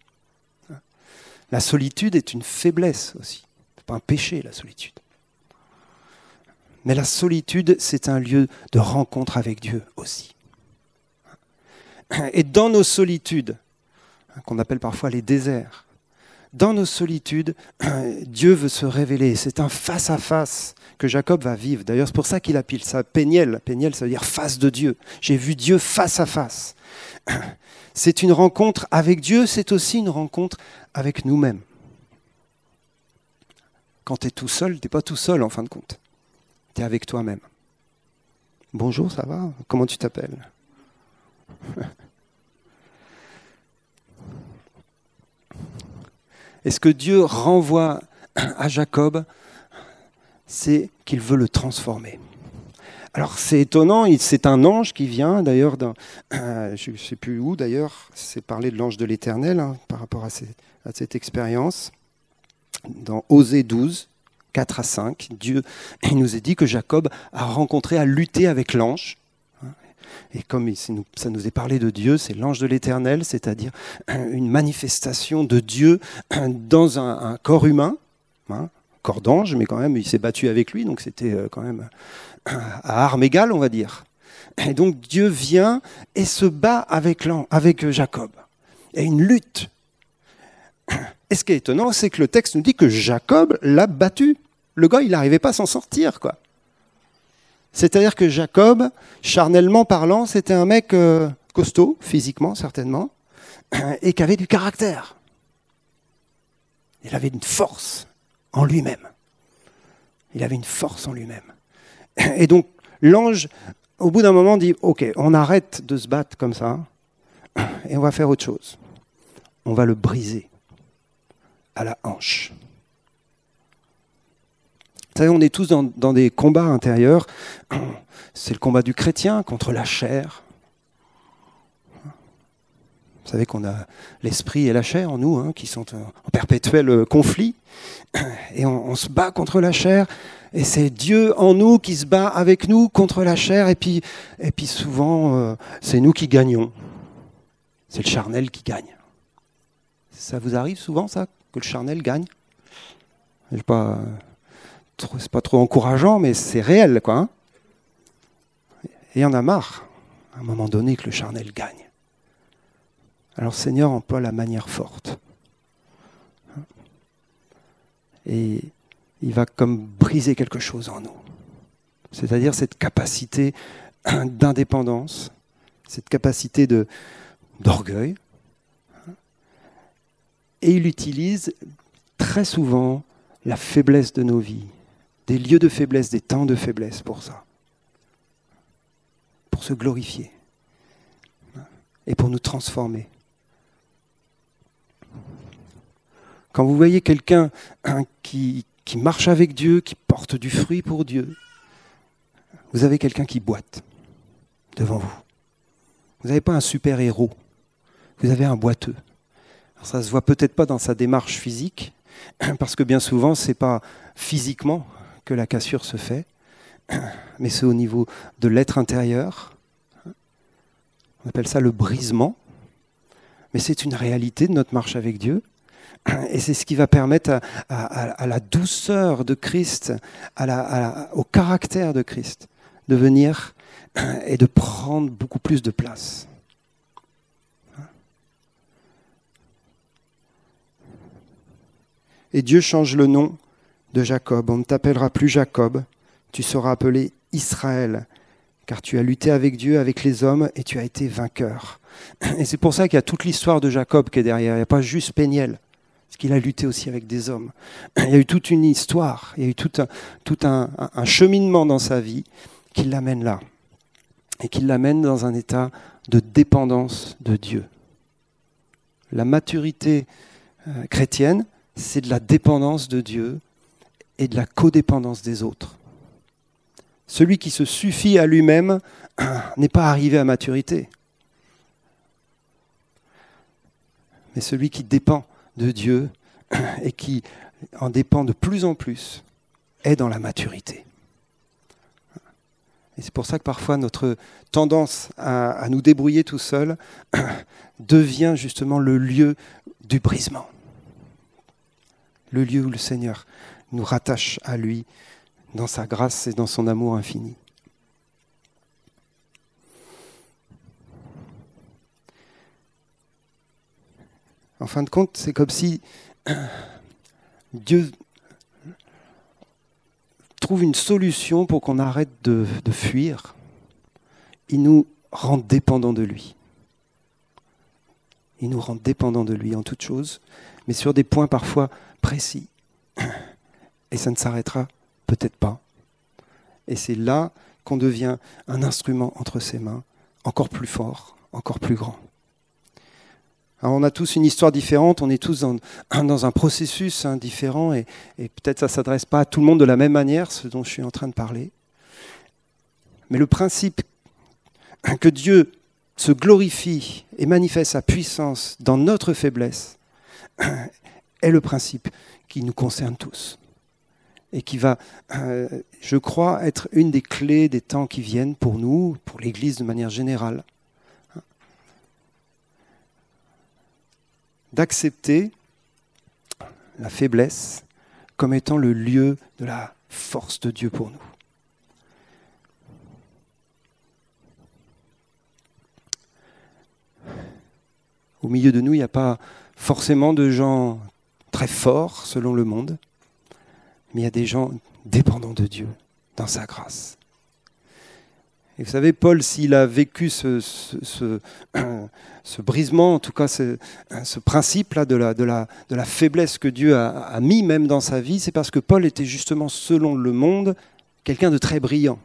La solitude est une faiblesse aussi. Ce n'est pas un péché, la solitude. Mais la solitude, c'est un lieu de rencontre avec Dieu aussi. Et dans nos solitudes, qu'on appelle parfois les déserts, dans nos solitudes, Dieu veut se révéler. C'est un face-à-face que Jacob va vivre. D'ailleurs, c'est pour ça qu'il appelle ça Péniel. Péniel, ça veut dire face de Dieu. J'ai vu Dieu face à face. C'est une rencontre avec Dieu, c'est aussi une rencontre avec nous-mêmes. Quand tu es tout seul, tu n'es pas tout seul en fin de compte. Tu es avec toi-même. Bonjour, ça va? Comment tu t'appelles? Et ce que Dieu renvoie à Jacob, c'est qu'il veut le transformer. Alors c'est étonnant, c'est un ange qui vient d'ailleurs, euh, je ne sais plus où d'ailleurs, c'est parler de l'ange de l'Éternel hein, par rapport à, cette expérience. Dans Osée 12, 4 à 5, Dieu il nous a dit que Jacob a rencontré, a lutté avec l'ange. Et comme ça nous est parlé de Dieu, c'est l'ange de l'Éternel, c'est-à-dire une manifestation de Dieu dans un, corps humain, hein, corps d'ange, mais quand même, il s'est battu avec lui, donc c'était euh, quand même à armes égales, on va dire. Et donc Dieu vient et se bat avec, avec Jacob. Il y a une lutte. Et ce qui est étonnant, c'est que le texte nous dit que Jacob l'a battu. Le gars, il n'arrivait pas à s'en sortir, quoi. C'est-à-dire que Jacob, charnellement parlant, c'était un mec euh, costaud, physiquement certainement, et qui avait du caractère. Il avait une force en lui-même. Il avait une force en lui-même. Et donc l'ange, au bout d'un moment, dit, OK, on arrête de se battre comme ça, et on va faire autre chose. On va le briser à la hanche. Vous savez, on est tous dans, des combats intérieurs. C'est le combat du chrétien contre la chair. Vous savez qu'on a l'esprit et la chair en nous, hein, qui sont en perpétuel conflit. Et on, se bat contre la chair. Et c'est Dieu en nous qui se bat avec nous contre la chair. Et puis, et puis souvent, euh, c'est nous qui gagnons. C'est le charnel qui gagne. Ça vous arrive souvent, ça, que le charnel gagne? Pas c'est pas trop encourageant, mais c'est réel, quoi. Hein. et il y en a marre, à un moment donné, que le charnel gagne. Alors Seigneur emploie la manière forte. Et il va comme briser quelque chose en nous. C'est-à-dire cette capacité d'indépendance, cette capacité d'orgueil. Et il utilise très souvent la faiblesse de nos vies, des lieux de faiblesse, des temps de faiblesse pour ça. Pour se glorifier et pour nous transformer. Quand vous voyez quelqu'un qui, qui marche avec Dieu, qui porte du fruit pour Dieu, vous avez quelqu'un qui boite devant vous. Vous n'avez pas un super héros, vous avez un boiteux. ça ne se voit peut-être pas dans sa démarche physique, parce que bien souvent, ce n'est pas physiquement que la cassure se fait, mais c'est au niveau de l'être intérieur. On appelle ça le brisement, mais c'est une réalité de notre marche avec Dieu. Et c'est ce qui va permettre à, la douceur de Christ, au caractère de Christ, de venir et de prendre beaucoup plus de place. Et Dieu change le nom de Jacob. On ne t'appellera plus Jacob, tu seras appelé Israël, car tu as lutté avec Dieu, avec les hommes, et tu as été vainqueur. Et c'est pour ça qu'il y a toute l'histoire de Jacob qui est derrière. Il n'y a pas juste Péniel, parce qu'il a lutté aussi avec des hommes. Il y a eu toute une histoire, il y a eu tout un, cheminement dans sa vie qui l'amène là, et qui l'amène dans un état de dépendance de Dieu. La maturité euh, chrétienne, c'est de la dépendance de Dieu et de la codépendance des autres. Celui qui se suffit à lui-même n'est pas arrivé à maturité. Mais celui qui dépend de Dieu et qui en dépend de plus en plus est dans la maturité. Et c'est pour ça que parfois notre tendance à, nous débrouiller tout seul devient justement le lieu du brisement. Le lieu où le Seigneur nous rattache à lui dans sa grâce et dans son amour infini. En fin de compte, c'est comme si Dieu trouve une solution pour qu'on arrête de, fuir. Il nous rend dépendants de lui. Il nous rend dépendants de lui en toutes choses, mais sur des points parfois précis. Et ça ne s'arrêtera peut-être pas. Et c'est là qu'on devient un instrument entre ses mains, encore plus fort, encore plus grand. Alors on a tous une histoire différente, on est tous dans, un processus hein, différent, et, et peut-être ça ne s'adresse pas à tout le monde de la même manière, ce dont je suis en train de parler. Mais le principe que Dieu se glorifie et manifeste sa puissance dans notre faiblesse est le principe qui nous concerne tous et qui va, euh, je crois, être une des clés des temps qui viennent pour nous, pour l'Église de manière générale. D'accepter la faiblesse comme étant le lieu de la force de Dieu pour nous. Au milieu de nous, il n'y a pas forcément de gens très forts selon le monde, mais il y a des gens dépendants de Dieu dans sa grâce. Et vous savez, Paul, s'il a vécu ce, brisement, en tout cas ce, principe-là de la, faiblesse que Dieu a, mis même dans sa vie, c'est parce que Paul était justement, selon le monde, quelqu'un de très brillant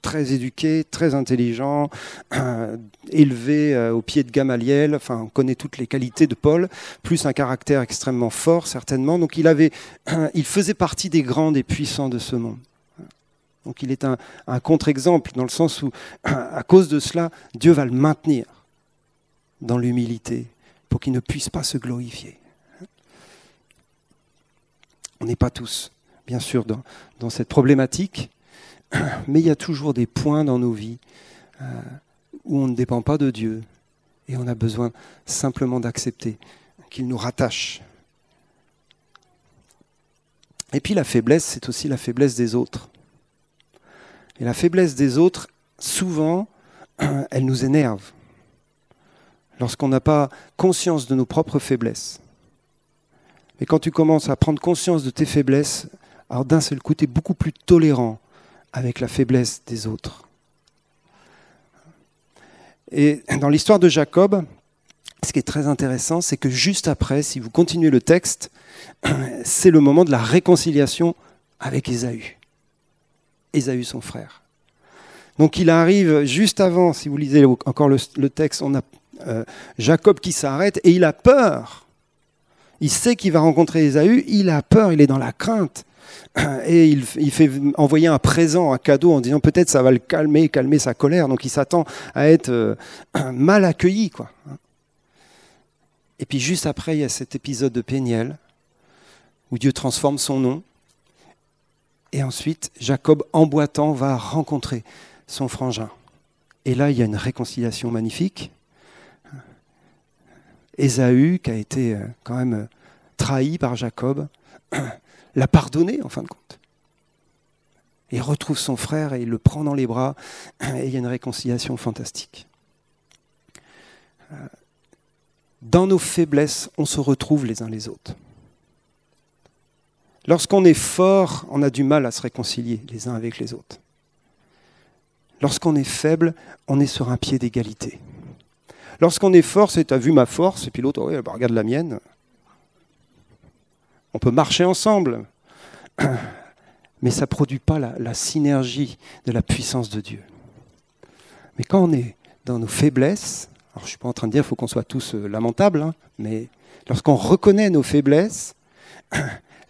très éduqué, très intelligent, élevé euh, au pied de Gamaliel. Enfin, on connaît toutes les qualités de Paul, plus un caractère extrêmement fort, certainement. Donc, il, il faisait partie des grands, des puissants de ce monde. Donc, il est un, contre-exemple, dans le sens où, à cause de cela, Dieu va le maintenir dans l'humilité pour qu'il ne puisse pas se glorifier. On n'est pas tous, bien sûr, dans, dans cette problématique. Mais il y a toujours des points dans nos vies euh, où on ne dépend pas de Dieu et on a besoin simplement d'accepter qu'il nous rattache. Et puis la faiblesse, c'est aussi la faiblesse des autres. Et la faiblesse des autres, souvent, elle nous énerve. Lorsqu'on n'a pas conscience de nos propres faiblesses. Et quand tu commences à prendre conscience de tes faiblesses, alors d'un seul coup, tu es beaucoup plus tolérant avec la faiblesse des autres. Et dans l'histoire de Jacob, ce qui est très intéressant, c'est que juste après, si vous continuez le texte, c'est le moment de la réconciliation avec Ésaü. Ésaü, son frère. Donc il arrive juste avant, si vous lisez encore le, texte, on a euh, Jacob qui s'arrête et il a peur. Il sait qu'il va rencontrer Ésaü, il a peur, il est dans la crainte. et il, fait envoyer un présent, un cadeau en disant peut-être ça va le calmer, calmer sa colère. Donc il s'attend à être euh, mal accueilli. Quoi. Et puis juste après, il y a cet épisode de Péniel où Dieu transforme son nom. Et ensuite, Jacob, en boitant, va rencontrer son frangin. Et là, il y a une réconciliation magnifique. Ésaü, qui a été euh, quand même euh, trahi par Jacob, l'a pardonné en fin de compte. Il retrouve son frère et il le prend dans les bras et il y a une réconciliation fantastique. Euh, dans nos faiblesses, on se retrouve les uns les autres. Lorsqu'on est fort, on a du mal à se réconcilier les uns avec les autres. Lorsqu'on est faible, on est sur un pied d'égalité. Lorsqu'on est fort, c'est as vu ma force, et puis l'autre, oh, bah, regarde la mienne. On peut marcher ensemble, mais ça ne produit pas la, synergie de la puissance de Dieu. Mais quand on est dans nos faiblesses, alors je ne suis pas en train de dire qu'il faut qu'on soit tous euh, lamentables, hein, mais lorsqu'on reconnaît nos faiblesses,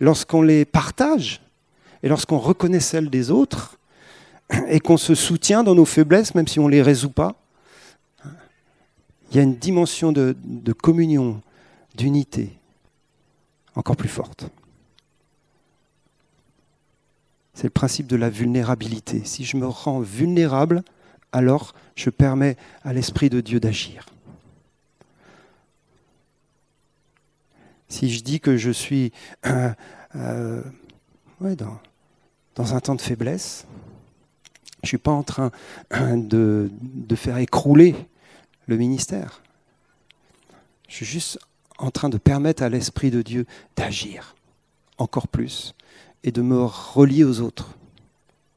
lorsqu'on les partage, et lorsqu'on reconnaît celles des autres, et qu'on se soutient dans nos faiblesses, même si on ne les résout pas, il y a une dimension de communion, d'unité, encore plus forte. C'est le principe de la vulnérabilité. Si je me rends vulnérable, alors je permets à l'Esprit de Dieu d'agir. Si je dis que je suis euh, dans, dans, un temps de faiblesse, je ne suis pas en train de, de faire écrouler le ministère. Je suis juste en train de permettre à l'Esprit de Dieu d'agir encore plus et de me relier aux autres,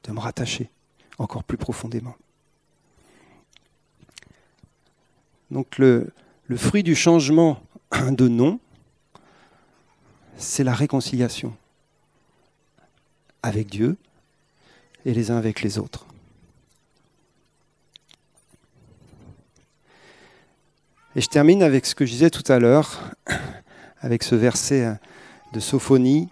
de me rattacher encore plus profondément. Donc le, le fruit du changement de nom, c'est la réconciliation avec Dieu et les uns avec les autres. Et je termine avec ce que je disais tout à l'heure, avec ce verset de Sophonie.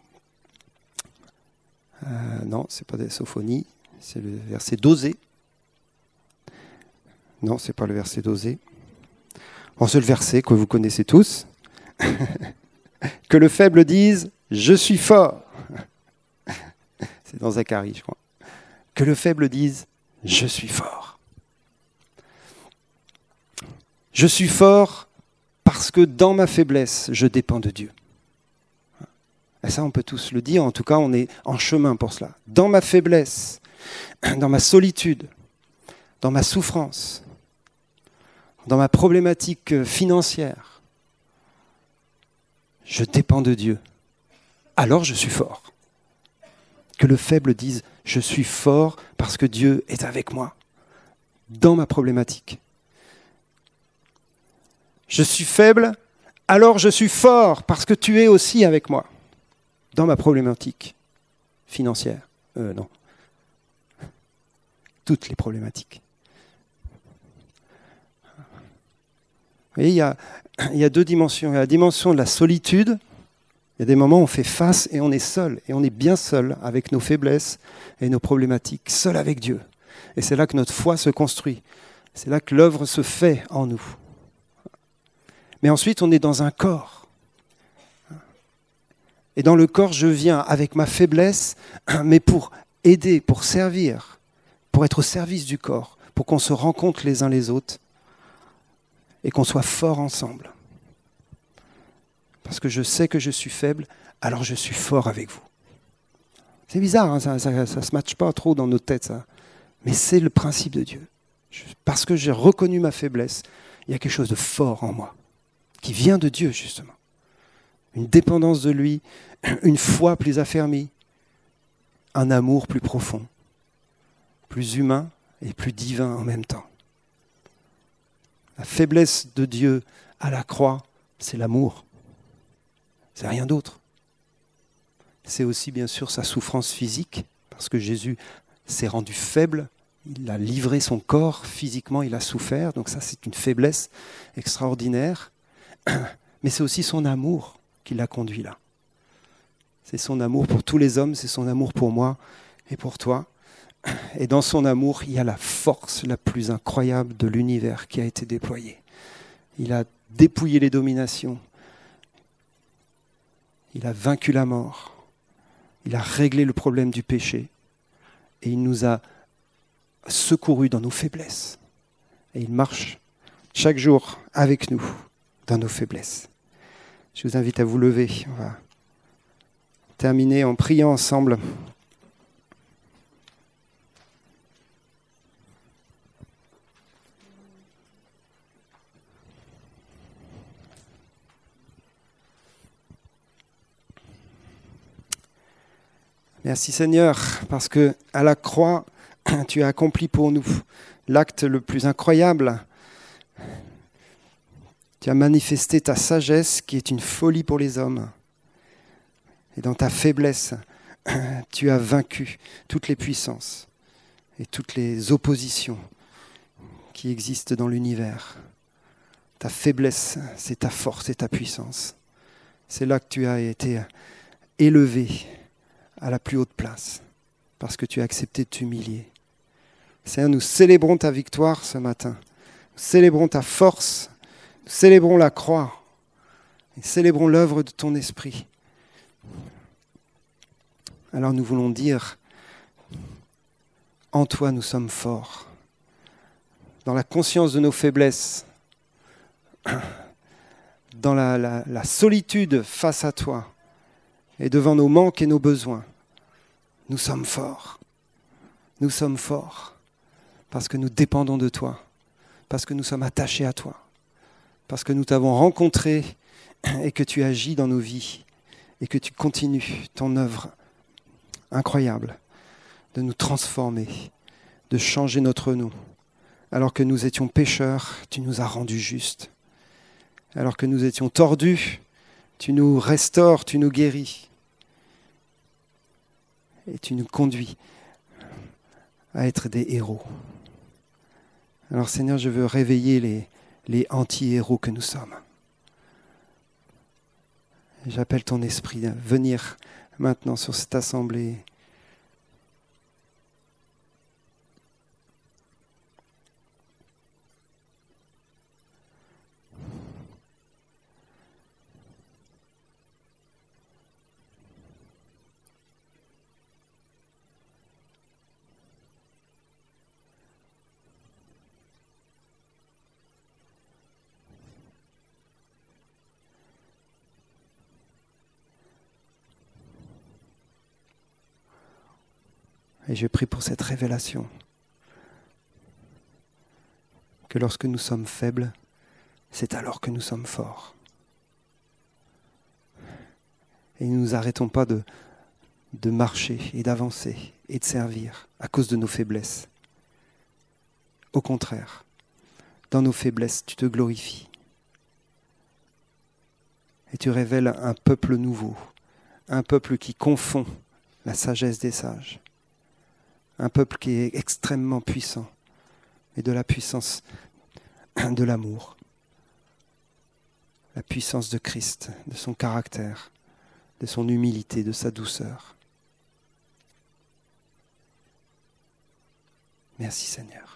Euh, non, c'est pas de Sophonie, c'est le verset d'Osée. Non, c'est pas le verset d'Osée. Bon, c'est le verset que vous connaissez tous. que le faible dise Je suis fort. c'est dans Zacharie, je crois. Que le faible dise Je suis fort. Je suis fort parce que dans ma faiblesse, je dépends de Dieu. Et ça, on peut tous le dire, en tout cas, on est en chemin pour cela. Dans ma faiblesse, dans ma solitude, dans ma souffrance, dans ma problématique financière, je dépends de Dieu. Alors je suis fort. Que le faible dise, je suis fort parce que Dieu est avec moi dans ma problématique. Je suis faible, alors je suis fort parce que tu es aussi avec moi dans ma problématique financière. Euh, non. Toutes les problématiques. Vous voyez, il y, a, il y a deux dimensions. Il y a la dimension de la solitude. Il y a des moments où on fait face et on est seul. Et on est bien seul avec nos faiblesses et nos problématiques. Seul avec Dieu. Et c'est là que notre foi se construit. C'est là que l'œuvre se fait en nous. Mais ensuite, on est dans un corps. Et dans le corps, je viens avec ma faiblesse, mais pour aider, pour servir, pour être au service du corps, pour qu'on se rencontre les uns les autres et qu'on soit forts ensemble. Parce que je sais que je suis faible, alors je suis fort avec vous. C'est bizarre, hein, ça ne se matche pas trop dans nos têtes, ça. mais c'est le principe de Dieu. Parce que j'ai reconnu ma faiblesse, il y a quelque chose de fort en moi qui vient de Dieu, justement. Une dépendance de lui, une foi plus affermie, un amour plus profond, plus humain et plus divin en même temps. La faiblesse de Dieu à la croix, c'est l'amour. C'est rien d'autre. C'est aussi bien sûr sa souffrance physique, parce que Jésus s'est rendu faible, il a livré son corps physiquement, il a souffert, donc ça c'est une faiblesse extraordinaire. mais c'est aussi son amour qui l'a conduit là. C'est son amour pour tous les hommes, c'est son amour pour moi et pour toi. Et dans son amour, il y a la force la plus incroyable de l'univers qui a été déployée. Il a dépouillé les dominations. Il a vaincu la mort. Il a réglé le problème du péché. Et il nous a secourus dans nos faiblesses. Et il marche chaque jour avec nous dans nos faiblesses. Je vous invite à vous lever. On va terminer en priant ensemble. Merci Seigneur, parce que à la croix, tu as accompli pour nous l'acte le plus incroyable, tu as manifesté ta sagesse qui est une folie pour les hommes. Et dans ta faiblesse, tu as vaincu toutes les puissances et toutes les oppositions qui existent dans l'univers. Ta faiblesse, c'est ta force et ta puissance. C'est là que tu as été élevé à la plus haute place, parce que tu as accepté de t'humilier. Seigneur, nous célébrons ta victoire ce matin. Nous célébrons ta force Célébrons la croix et célébrons l'œuvre de ton esprit. Alors nous voulons dire, en toi nous sommes forts, dans la conscience de nos faiblesses, dans la solitude face à toi et devant nos manques et nos besoins, nous sommes forts. Nous sommes forts parce que nous dépendons de toi, parce que nous sommes attachés à toi parce que nous t'avons rencontré et que tu agis dans nos vies et que tu continues ton œuvre incroyable de nous transformer, de changer notre nom. Alors que nous étions pécheurs, tu nous as rendus justes. Alors que nous étions tordus, tu nous restaures, tu nous guéris. Et tu nous conduis à être des héros. Alors Seigneur, je veux réveiller les, anti-héros que nous sommes. J'appelle ton esprit à venir maintenant sur cette assemblée Et je prie pour cette révélation. Que lorsque nous sommes faibles, c'est alors que nous sommes forts. Et nous nous arrêtons pas de, de marcher et d'avancer et de servir à cause de nos faiblesses. Au contraire, dans nos faiblesses, tu te glorifies. Et tu révèles un peuple nouveau, un peuple qui confond la sagesse des sages un peuple qui est extrêmement puissant et de la puissance de l'amour, la puissance de Christ, de son caractère, de son humilité, de sa douceur. Merci Seigneur.